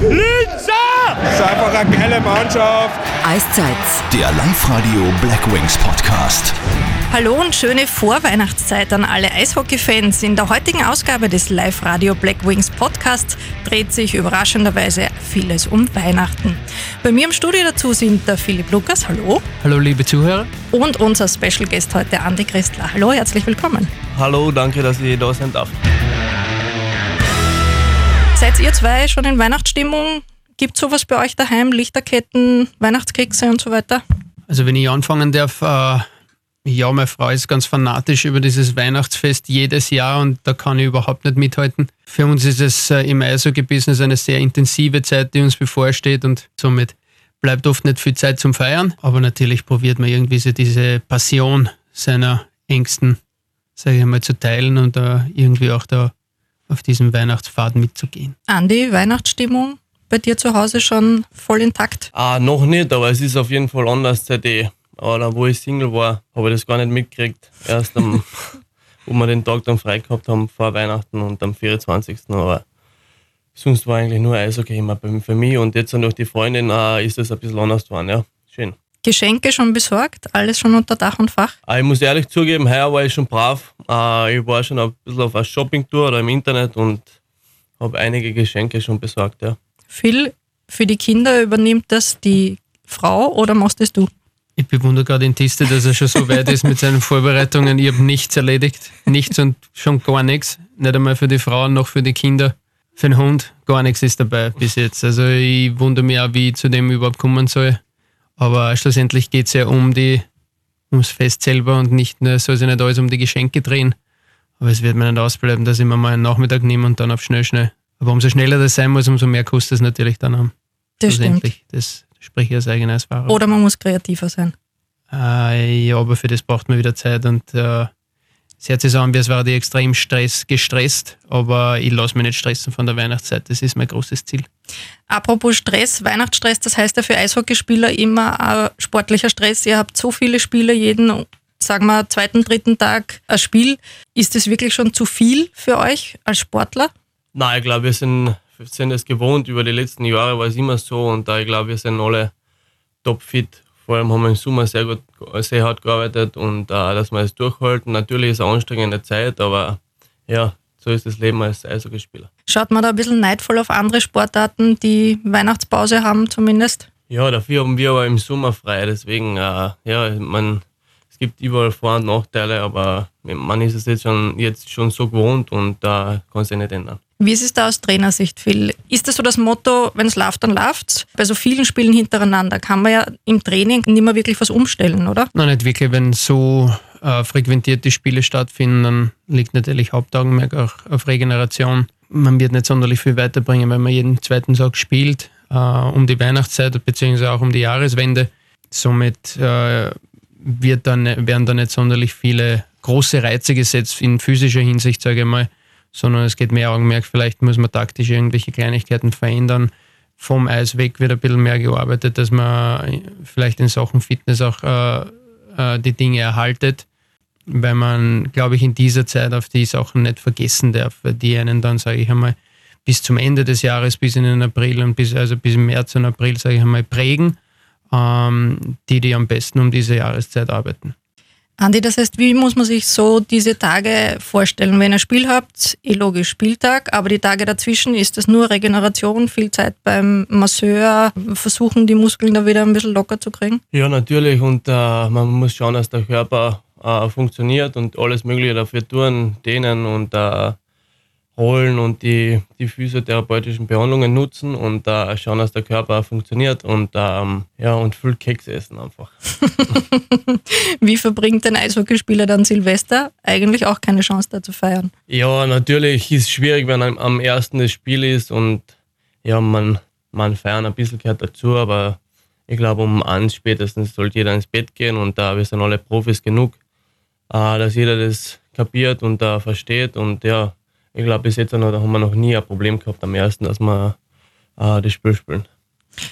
Linzer! Das ist einfach eine geile Mannschaft. Eiszeit. Der Live-Radio Black Wings Podcast. Hallo und schöne Vorweihnachtszeit an alle Eishockey-Fans. In der heutigen Ausgabe des Live-Radio Black Wings Podcasts dreht sich überraschenderweise vieles um Weihnachten. Bei mir im Studio dazu sind der Philipp Lukas, hallo. Hallo liebe Zuhörer. Und unser Special Guest heute, Andi Christler. Hallo, herzlich willkommen. Hallo, danke, dass ich da sein darf. Seid ihr zwei schon in Weihnachtsstimmung? Gibt es sowas bei euch daheim? Lichterketten, Weihnachtskekse und so weiter? Also wenn ich anfangen darf, äh, ja, meine Frau ist ganz fanatisch über dieses Weihnachtsfest jedes Jahr und da kann ich überhaupt nicht mithalten. Für uns ist es äh, im Eishockey-Business eine sehr intensive Zeit, die uns bevorsteht und somit bleibt oft nicht viel Zeit zum Feiern. Aber natürlich probiert man irgendwie so diese Passion seiner Ängsten, sage ich mal, zu teilen und äh, irgendwie auch da auf diesem Weihnachtspfad mitzugehen. Andi, Weihnachtsstimmung bei dir zu Hause schon voll intakt? Ah, noch nicht, aber es ist auf jeden Fall anders seit ich, oder wo ich Single war, habe ich das gar nicht mitgekriegt. Erst am, wo wir den Tag dann frei gehabt haben vor Weihnachten und am 24. Aber sonst war eigentlich nur Eishockey immer für mich und jetzt durch die Freundin äh, ist das ein bisschen anders geworden, ja. Schön. Geschenke schon besorgt? Alles schon unter Dach und Fach? Ah, ich muss ehrlich zugeben, heuer war ich schon brav. Äh, ich war schon ein bisschen auf einer Shoppingtour oder im Internet und habe einige Geschenke schon besorgt, ja. Phil, für die Kinder übernimmt das die Frau oder machst das du? Ich bewundere gerade den Tiste, dass er schon so weit ist mit seinen Vorbereitungen. Ich habe nichts erledigt. Nichts und schon gar nichts. Nicht einmal für die Frauen noch für die Kinder. Für den Hund gar nichts ist dabei bis jetzt. Also ich wundere mich auch, wie ich zu dem überhaupt kommen soll. Aber schlussendlich geht es ja um die, ums Fest selber und nicht nur, soll sich nicht alles um die Geschenke drehen. Aber es wird mir nicht ausbleiben, dass ich mir mal einen Nachmittag nehme und dann auf schnell, schnell. Aber umso schneller das sein muss, umso mehr kostet es natürlich dann am. Das stimmt. Das spreche ich als eigener Erfahrung. Oder man muss kreativer sein. Äh, ja, aber für das braucht man wieder Zeit und äh, es hört sich so an, wie es war die extrem Stress, gestresst, aber ich lasse mich nicht stressen von der Weihnachtszeit. Das ist mein großes Ziel. Apropos Stress, Weihnachtsstress, das heißt ja für Eishockeyspieler immer ein sportlicher Stress. Ihr habt so viele Spiele, jeden, sagen wir, zweiten, dritten Tag ein Spiel. Ist das wirklich schon zu viel für euch als Sportler? Nein, ich glaube, wir sind, sind es gewohnt. Über die letzten Jahre war es immer so und da ich glaube, wir sind alle topfit. Vor allem haben wir im Sommer sehr gut, sehr hart gearbeitet und uh, dass wir es durchhalten. Natürlich ist es eine anstrengende Zeit, aber ja, so ist das Leben als Eishockeyspieler. Schaut man da ein bisschen neidvoll auf andere Sportarten, die Weihnachtspause haben zumindest? Ja, dafür haben wir aber im Sommer frei. Deswegen, uh, ja, man, es gibt überall Vor- und Nachteile, aber man ist es jetzt schon, jetzt schon so gewohnt und da uh, kann es sich nicht ändern. Wie ist es da aus Trainersicht, Phil? Ist das so das Motto, wenn es läuft, dann läuft's? Bei so vielen Spielen hintereinander kann man ja im Training nicht mehr wirklich was umstellen, oder? Nein, nicht wirklich. Wenn so äh, frequentierte Spiele stattfinden, dann liegt natürlich Hauptaugenmerk auch auf Regeneration. Man wird nicht sonderlich viel weiterbringen, wenn man jeden zweiten Tag spielt, äh, um die Weihnachtszeit beziehungsweise auch um die Jahreswende. Somit äh, wird dann, werden da nicht sonderlich viele große Reize gesetzt in physischer Hinsicht, sage ich mal sondern es geht mehr Augenmerk, vielleicht muss man taktisch irgendwelche Kleinigkeiten verändern. Vom Eis weg wird ein bisschen mehr gearbeitet, dass man vielleicht in Sachen Fitness auch äh, äh, die Dinge erhaltet, weil man, glaube ich, in dieser Zeit auf die Sachen nicht vergessen darf, die einen dann, sage ich einmal, bis zum Ende des Jahres, bis in den April und bis, also bis im März und April, sage ich einmal, prägen, ähm, die, die am besten um diese Jahreszeit arbeiten. Andi, das heißt, wie muss man sich so diese Tage vorstellen? Wenn ihr Spiel habt, eh logisch Spieltag, aber die Tage dazwischen ist das nur Regeneration, viel Zeit beim Masseur, versuchen die Muskeln da wieder ein bisschen locker zu kriegen? Ja, natürlich und äh, man muss schauen, dass der Körper äh, funktioniert und alles Mögliche dafür tun, dehnen und äh, holen und die, die physiotherapeutischen Behandlungen nutzen und äh, schauen, dass der Körper funktioniert und, ähm, ja, und viel Keks essen einfach. Wie verbringt ein Eishockeyspieler dann Silvester? Eigentlich auch keine Chance da zu feiern. Ja, natürlich ist es schwierig, wenn am, am ersten das Spiel ist und ja, man, man feiern ein bisschen gehört dazu, aber ich glaube, um eins spätestens sollte jeder ins Bett gehen und da äh, wir sind alle Profis genug, äh, dass jeder das kapiert und da versteht und ja, ich glaube, bis jetzt noch, da haben wir noch nie ein Problem gehabt am ersten, dass wir äh, das Spiel spielen.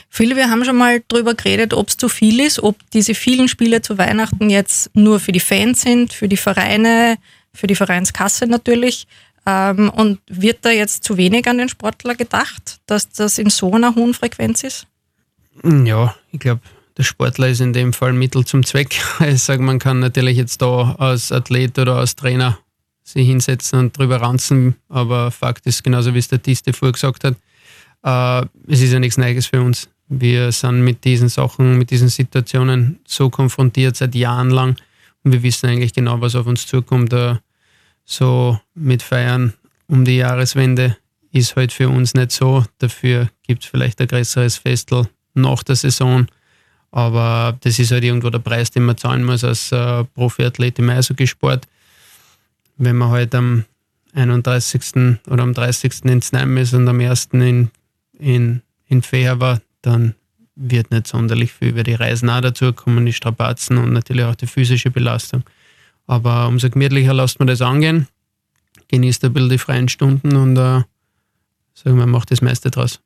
Viele, wir haben schon mal darüber geredet, ob es zu viel ist, ob diese vielen Spiele zu Weihnachten jetzt nur für die Fans sind, für die Vereine, für die Vereinskasse natürlich. Ähm, und wird da jetzt zu wenig an den Sportler gedacht, dass das in so einer hohen Frequenz ist? Ja, ich glaube, der Sportler ist in dem Fall Mittel zum Zweck. Ich sage, man kann natürlich jetzt da als Athlet oder als Trainer sich hinsetzen und drüber ranzen, aber Fakt ist, genauso wie es der Tiste vorher gesagt hat, äh, es ist ja nichts Neues für uns. Wir sind mit diesen Sachen, mit diesen Situationen so konfrontiert seit Jahren lang und wir wissen eigentlich genau, was auf uns zukommt. Äh, so mit Feiern um die Jahreswende ist halt für uns nicht so. Dafür gibt es vielleicht ein größeres Festel nach der Saison. Aber das ist halt irgendwo der Preis, den man zahlen muss als äh, Profiathlet im Eishockeysport. Wenn man halt am 31. oder am 30. ins Neim ist und am 1. in, in, in Feher war, dann wird nicht sonderlich viel über die Reisen auch dazukommen, die Strapazen und natürlich auch die physische Belastung. Aber umso gemütlicher lässt man das angehen, genießt ein bisschen die freien Stunden und äh, sagen wir, macht das meiste draus.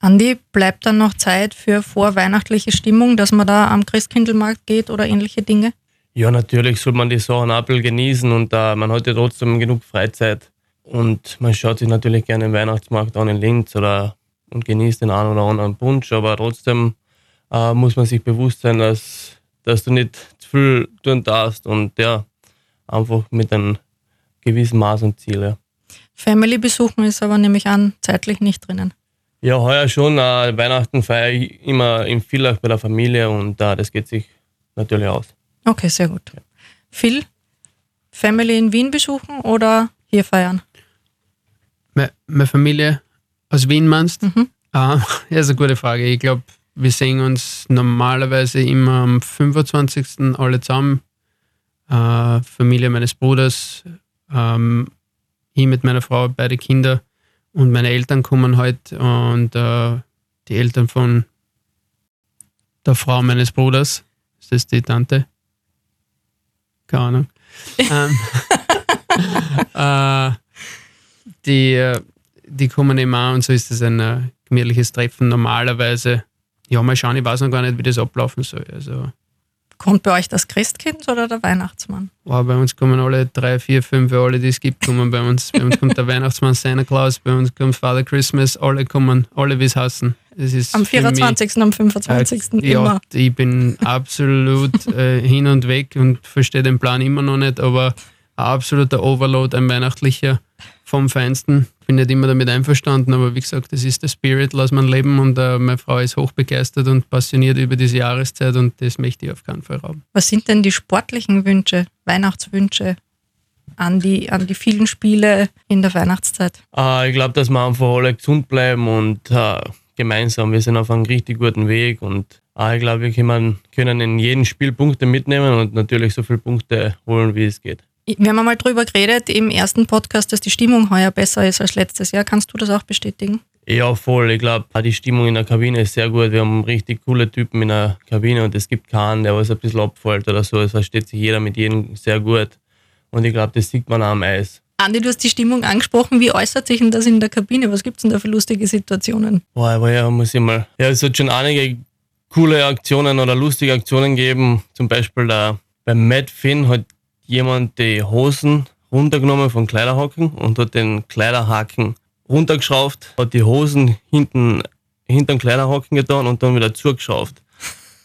Andi, bleibt dann noch Zeit für vorweihnachtliche Stimmung, dass man da am Christkindlmarkt geht oder ähnliche Dinge? Ja, natürlich soll man die Sachen ein bisschen genießen und uh, man hat ja trotzdem genug Freizeit. Und man schaut sich natürlich gerne den Weihnachtsmarkt an in Linz oder und genießt den einen oder anderen Punsch, aber trotzdem uh, muss man sich bewusst sein, dass, dass du nicht zu viel tun darfst und ja, einfach mit einem gewissen Maß und Ziel. Ja. Family besuchen ist aber nämlich an zeitlich nicht drinnen. Ja, heuer schon. Äh, Weihnachten feiere ich immer in Villach bei der Familie und äh, das geht sich natürlich aus. Okay, sehr gut. Ja. Phil, Family in Wien besuchen oder hier feiern? Meine, Familie aus Wien meinst? Mhm. Ah, ja, ist eine gute Frage. Ich glaube, wir sehen uns normalerweise immer am 25. alle zusammen. Äh, Familie meines Bruders, ähm, ich mit meiner Frau, beide Kinder und meine Eltern kommen heute und äh, die Eltern von der Frau meines Bruders. Ist das die Tante? Keine Ahnung. ähm, äh, die, die kommen auch und so ist das ein äh, gemütliches Treffen normalerweise. Ja, mal schauen, ich weiß noch gar nicht, wie das ablaufen soll. Also, Kommt bei euch das Christkind oder der Weihnachtsmann? Wow, bei uns kommen alle drei, vier, fünf, alle, die es gibt, kommen bei uns. Bei uns kommt der Weihnachtsmann Santa Claus, bei uns kommt Father Christmas, alle kommen, alle wie es hassen. Es ist am 24., mich, am 25. Äh, ja, immer. Ich bin absolut äh, hin und weg und verstehe den Plan immer noch nicht, aber ein absoluter Overload, ein weihnachtlicher vom Feinsten. Bin nicht immer damit einverstanden, aber wie gesagt, das ist der Spirit, lass man leben und äh, meine Frau ist hochbegeistert und passioniert über diese Jahreszeit und das möchte ich auf keinen Fall rauben. Was sind denn die sportlichen Wünsche, Weihnachtswünsche an die, an die vielen Spiele in der Weihnachtszeit? Uh, ich glaube, dass wir einfach alle gesund bleiben und uh, gemeinsam, wir sind auf einem richtig guten Weg und ich glaube, wir können, können in jedem Spiel Punkte mitnehmen und natürlich so viele Punkte holen, wie es geht. Wir haben einmal drüber geredet im ersten Podcast, dass die Stimmung heuer besser ist als letztes Jahr. Kannst du das auch bestätigen? Ja, voll. Ich glaube, die Stimmung in der Kabine ist sehr gut. Wir haben richtig coole Typen in der Kabine und es gibt keinen, der was ein bisschen abfällt oder so. Es versteht sich jeder mit jedem sehr gut. Und ich glaube, das sieht man auch am Eis. Andi, du hast die Stimmung angesprochen. Wie äußert sich denn das in der Kabine? Was gibt es denn da für lustige Situationen? Boah, aber ja, muss ich mal. Ja, es hat schon einige coole Aktionen oder lustige Aktionen gegeben. Zum Beispiel der, beim Matt Finn hat jemand die Hosen runtergenommen vom Kleiderhaken und hat den Kleiderhaken runtergeschraubt, hat die Hosen hinten hinter den Kleiderhaken getan und dann wieder zugeschraubt.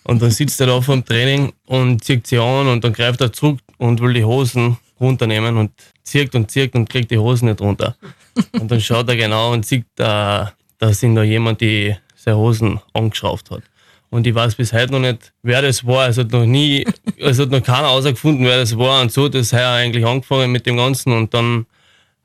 Und dann sitzt er da vom Training und zieht sie an und dann greift er zurück und will die Hosen runternehmen und zirkt und zirkt und kriegt die Hosen nicht runter. Und dann schaut er genau und sieht, da, da sind da jemand, die seine Hosen angeschraubt hat. Und ich weiß bis heute noch nicht, wer das war. Es hat noch nie, es hat noch keiner herausgefunden, wer das war. Und so hat es heuer eigentlich angefangen mit dem Ganzen. Und dann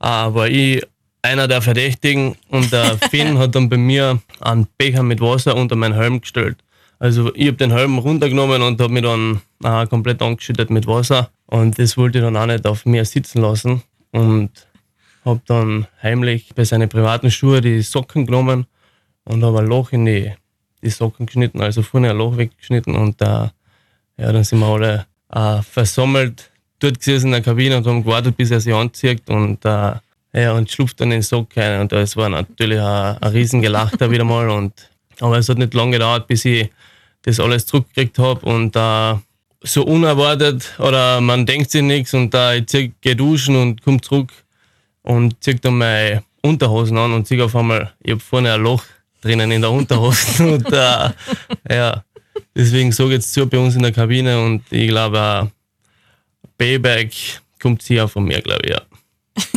äh, war ich einer der Verdächtigen und der Finn hat dann bei mir einen Becher mit Wasser unter meinen Helm gestellt. Also ich habe den Helm runtergenommen und habe mich dann äh, komplett angeschüttet mit Wasser. Und das wollte ich dann auch nicht auf mir sitzen lassen. Und habe dann heimlich bei seinen privaten Schuhe die Socken genommen und habe ein Loch in die die Socken geschnitten, also vorne ein Loch weggeschnitten und äh, ja, dann sind wir alle äh, versammelt dort gesessen in der Kabine und haben gewartet, bis er sich anzieht und äh, ja, und schlupft dann in den Sock rein und das war natürlich ein, ein Riesengelachter wieder mal und aber es hat nicht lange gedauert, bis ich das alles zurückgekriegt habe und äh, so unerwartet oder man denkt sich nichts und da äh, ich gehe duschen und komme zurück und ziehe dann meine Unterhosen an und sehe auf einmal, ich habe vorne ein Loch drinnen in der Unterhose. und äh, ja, deswegen so geht's zu bei uns in der Kabine und ich glaube, Payback kommt sicher von mir, glaube ich, ja.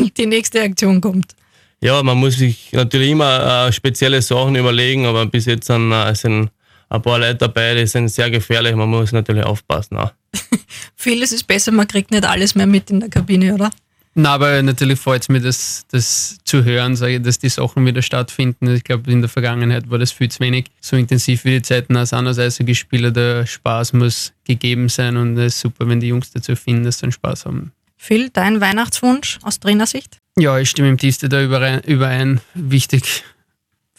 Die nächste Aktion kommt. Ja, man muss sich natürlich immer äh, spezielle Sachen überlegen, aber bis jetzt sind, äh, sind ein paar Leute dabei, die sind sehr gefährlich. Man muss natürlich aufpassen. Auch. Vieles ist besser, man kriegt nicht alles mehr mit in der Kabine, oder? Na, aber natürlich freut es mich, das, das zu hören, sage ich, dass die Sachen wieder stattfinden. Ich glaube, in der Vergangenheit war das viel zu wenig. So intensiv wie die Zeiten als anders Eishockeyspieler, der Spaß muss gegeben sein und es ist super, wenn die Jungs dazu finden, dass sie einen Spaß haben. Phil, dein Weihnachtswunsch aus Trainersicht? Ja, ich stimme im tiefsten da überein. überein. Wichtig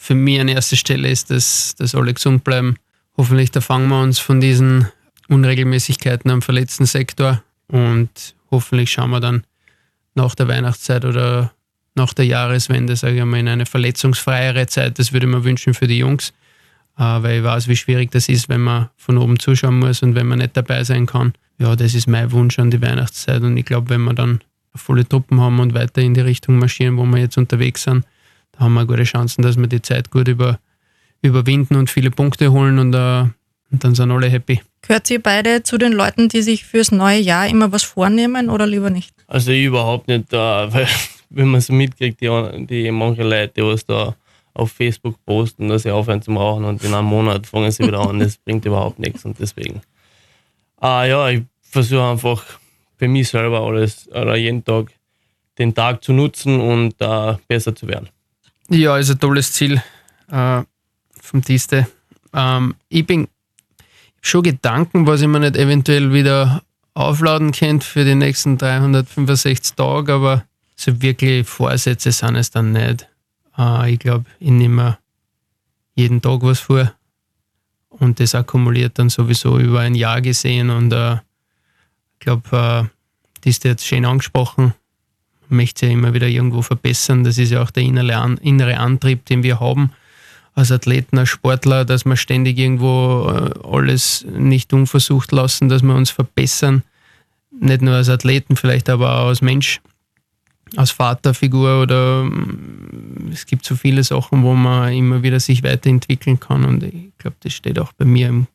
für mich an erster Stelle ist, dass, dass alle gesund bleiben. Hoffentlich da fangen wir uns von diesen Unregelmäßigkeiten am verletzten Sektor und hoffentlich schauen wir dann nach der Weihnachtszeit oder nach der Jahreswende, sage ich mal, in eine verletzungsfreiere Zeit. Das würde ich mir wünschen für die Jungs, äh, weil ich weiß, wie schwierig das ist, wenn man von oben zuschauen muss und wenn man nicht dabei sein kann. Ja, das ist mein Wunsch an die Weihnachtszeit und ich glaube, wenn wir dann volle Truppen haben und weiter in die Richtung marschieren, wo wir jetzt unterwegs sind, haben wir gute Chancen, dass wir die Zeit gut über, überwinden und viele Punkte holen und, uh, und dann sind alle happy. Gehört ihr beide zu den Leuten, die sich fürs neue Jahr immer was vornehmen oder lieber nicht? Also ich überhaupt nicht, da, weil wenn man so mitkriegt, die, die manche Leute, die was da auf Facebook posten, dass sie aufhören zum Rauchen und in einem Monat fangen sie wieder an, das bringt überhaupt nichts und deswegen. Ah ja, ich versuche einfach für mich selber alles oder jeden Tag den Tag zu nutzen und uh, besser zu werden. Ja, ist ein tolles Ziel äh, vom Tiste. Ähm, ich bin schon Gedanken, was ich mir nicht eventuell wieder aufladen könnte für die nächsten 365 Tage, aber so wirklich Vorsätze sind es dann nicht. Äh, ich glaube, ich nehme jeden Tag was vor und das akkumuliert dann sowieso über ein Jahr gesehen und äh, ich glaube, äh, das ist jetzt schön angesprochen, möchte ja immer wieder irgendwo verbessern, das ist ja auch der innere Antrieb, den wir haben als Athleten, als Sportler, dass wir ständig irgendwo äh, alles nicht unversucht lassen, dass wir uns verbessern. Nicht nur als Athleten, vielleicht aber auch als Mensch, als Vaterfigur oder mm, es gibt so viele Sachen, wo man immer wieder sich weiterentwickeln kann und ich glaube, das steht auch bei mir im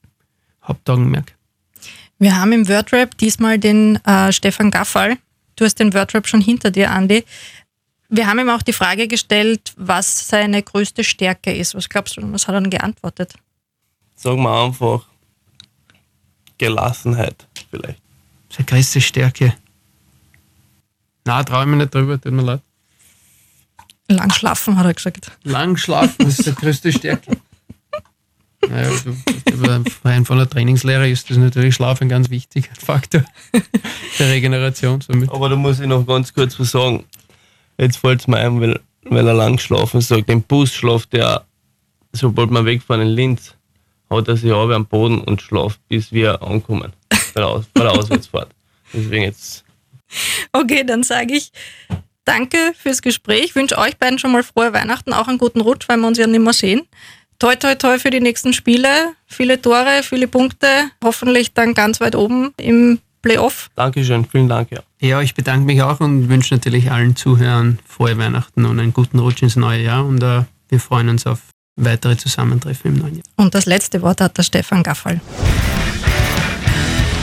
Hauptaugenmerk. Wir haben im Wordrap diesmal den äh, Stefan Gaffal. Du hast den Wordrap schon hinter dir, Andi. Wir haben ihm auch die Frage gestellt, was seine größte Stärke ist. Was glaubst du, was hat er dann geantwortet? Sagen wir einfach Gelassenheit vielleicht. Seine größte Stärke. Na, traue ich mich nicht drüber, tut mir leid. Lang schlafen, hat er gesagt. Lang schlafen ist die größte Stärke. Naja, du, rein von der Trainingslehre ist das natürlich Schlaf ein ganz wichtiger Faktor der Regeneration. Somit. Aber da muss ich noch ganz kurz was sagen. Jetzt fällt es mir ein, weil, weil er lang geschlafen sagt. Im Bus schlaft er, sobald wir wegfahren in Linz, haut er sich auf am Boden und schlaft, bis wir ankommen bei der, Aus bei der Auswärtsfahrt. Deswegen jetzt. Okay, dann sage ich danke fürs Gespräch. Ich wünsche euch beiden schon mal frohe Weihnachten, auch einen guten Rutsch, weil wir uns ja nicht mehr sehen. Toi, toi, toi für die nächsten Spiele. Viele Tore, viele Punkte. Hoffentlich dann ganz weit oben im Playoff. Dankeschön, vielen Dank. Ja. ja, ich bedanke mich auch und wünsche natürlich allen Zuhörern frohe Weihnachten und einen guten Rutsch ins neue Jahr. Und uh, wir freuen uns auf weitere Zusammentreffen im neuen Jahr. Und das letzte Wort hat der Stefan Gaffal.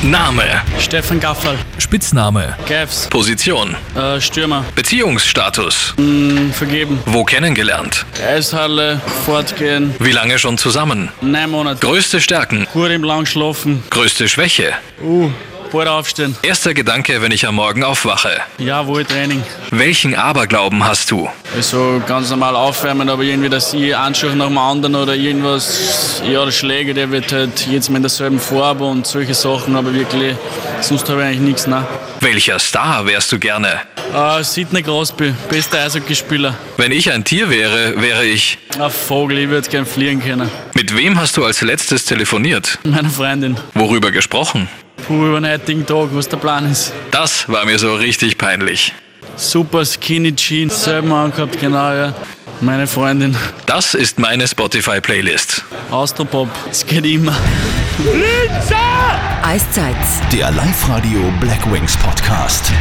Name. Stefan Gaffal. Spitzname. Gavs. Position. Äh, Stürmer. Beziehungsstatus. Mm, vergeben. Wo kennengelernt? Eishalle. Fortgehen. Wie lange schon zusammen? Neun Monate. Größte Stärken. Gut im Lang schlafen. Größte Schwäche. Uh, bald aufstehen. Erster Gedanke, wenn ich am Morgen aufwache. Jawohl, Training. Welchen Aberglauben hast du? Also ganz normal aufwärmen, aber irgendwie, dass ich Anschuch nach dem anderen oder irgendwas, ja, der Schläger, der wird halt jetzt mal in derselben Farbe und solche Sachen, aber wirklich, sonst habe ich eigentlich nichts, ne? Welcher Star wärst du gerne? Uh, Sidney Crosby, bester Eishockeyspieler. Wenn ich ein Tier wäre, wäre ich. Ein Vogel, ich würde gern fliegen können. Mit wem hast du als letztes telefoniert? Meine Freundin. Worüber gesprochen? Puh, über den heutigen Tag, was der Plan ist. Das war mir so richtig peinlich. Super Skinny Jeans, selber angehabt, genau, ja. Meine Freundin. Das ist meine Spotify-Playlist. Austropop, es geht immer. Eiszeit. Der Live-Radio Black Wings Podcast.